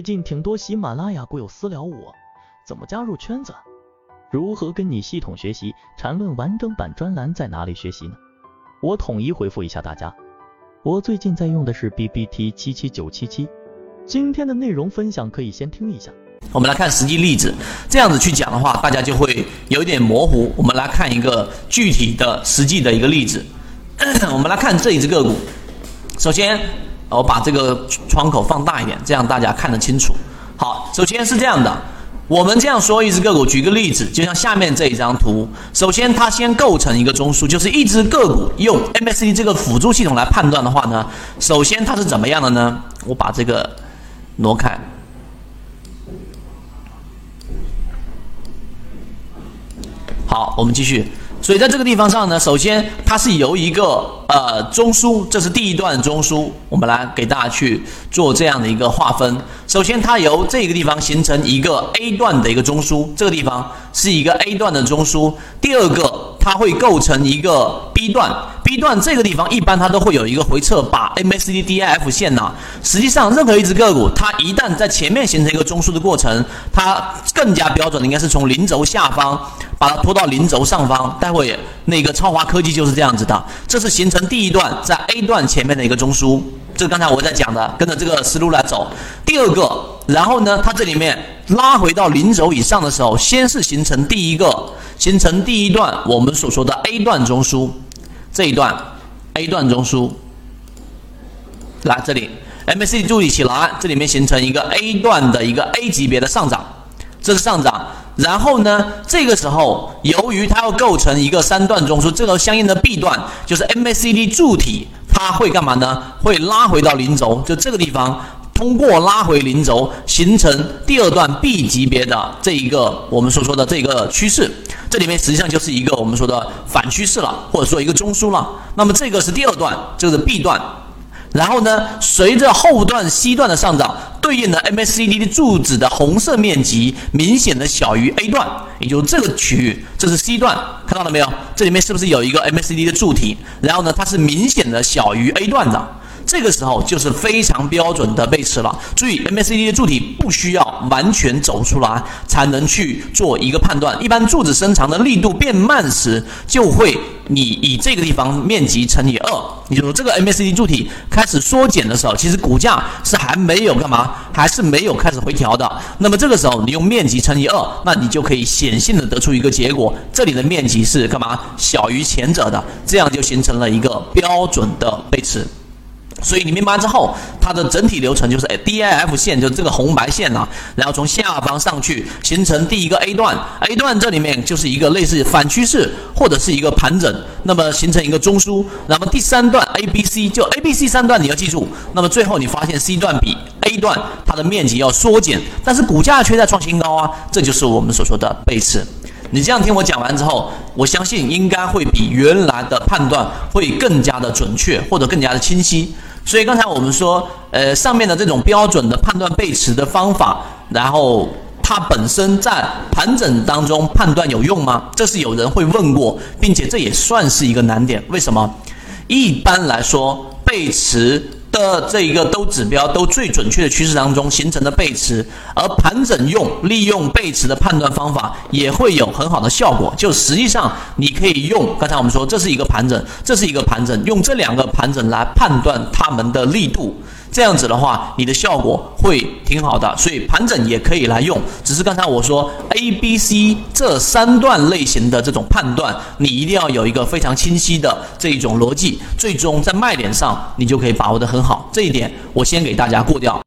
最近挺多喜马拉雅股友私聊我，怎么加入圈子？如何跟你系统学习？缠论完整版专栏在哪里学习呢？我统一回复一下大家。我最近在用的是 B B T 七七九七七。今天的内容分享可以先听一下。我们来看实际例子，这样子去讲的话，大家就会有一点模糊。我们来看一个具体的实际的一个例子。我们来看这一只个股，首先。我把这个窗口放大一点，这样大家看得清楚。好，首先是这样的，我们这样说一只个股，举个例子，就像下面这一张图。首先，它先构成一个中枢，就是一只个股用 MACD 这个辅助系统来判断的话呢，首先它是怎么样的呢？我把这个挪开。好，我们继续。所以在这个地方上呢，首先它是由一个呃中枢，这是第一段中枢，我们来给大家去做这样的一个划分。首先它由这个地方形成一个 A 段的一个中枢，这个地方是一个 A 段的中枢。第二个，它会构成一个 B 段。B 段这个地方一般它都会有一个回撤，把 MACD、DIF 线呢，实际上任何一只个股，它一旦在前面形成一个中枢的过程，它更加标准的应该是从零轴下方把它拖到零轴上方。待会那个超华科技就是这样子的，这是形成第一段在 A 段前面的一个中枢，这刚才我在讲的，跟着这个思路来走。第二个，然后呢，它这里面拉回到零轴以上的时候，先是形成第一个，形成第一段我们所说的 A 段中枢。这一段 A 段中枢，来这里 MACD 注意起来，这里面形成一个 A 段的一个 A 级别的上涨，这是上涨。然后呢，这个时候由于它要构成一个三段中枢，这个相应的 B 段就是 MACD 柱体，它会干嘛呢？会拉回到零轴，就这个地方。通过拉回零轴，形成第二段 B 级别的这一个我们所说的这个趋势，这里面实际上就是一个我们说的反趋势了，或者说一个中枢了。那么这个是第二段，这个是 B 段。然后呢，随着后段 C 段的上涨，对应的 MACD 的柱子的红色面积明显的小于 A 段，也就是这个区域，这是 C 段，看到了没有？这里面是不是有一个 MACD 的柱体？然后呢，它是明显的小于 A 段的。这个时候就是非常标准的背驰了。注意，MACD 的柱体不需要完全走出来才能去做一个判断。一般柱子伸长的力度变慢时，就会你以这个地方面积乘以二，也就是说这个 MACD 柱体开始缩减的时候，其实股价是还没有干嘛，还是没有开始回调的。那么这个时候你用面积乘以二，那你就可以显性的得出一个结果，这里的面积是干嘛小于前者的，这样就形成了一个标准的背驰。所以你明白之后，它的整体流程就是 D I F 线，就是这个红白线呐，然后从下方上去形成第一个 A 段，A 段这里面就是一个类似反趋势或者是一个盘整，那么形成一个中枢。那么第三段 A B C 就 A B C 三段你要记住，那么最后你发现 C 段比 A 段它的面积要缩减，但是股价却在创新高啊，这就是我们所说的背驰。你这样听我讲完之后，我相信应该会比原来的判断会更加的准确或者更加的清晰。所以刚才我们说，呃，上面的这种标准的判断背驰的方法，然后它本身在盘整当中判断有用吗？这是有人会问过，并且这也算是一个难点。为什么？一般来说，背驰。的这一个都指标都最准确的趋势当中形成的背驰，而盘整用利用背驰的判断方法也会有很好的效果。就实际上你可以用刚才我们说这是一个盘整，这是一个盘整，用这两个盘整来判断它们的力度。这样子的话，你的效果会挺好的，所以盘整也可以来用。只是刚才我说 A、B、C 这三段类型的这种判断，你一定要有一个非常清晰的这一种逻辑，最终在卖点上你就可以把握得很好。这一点我先给大家过掉。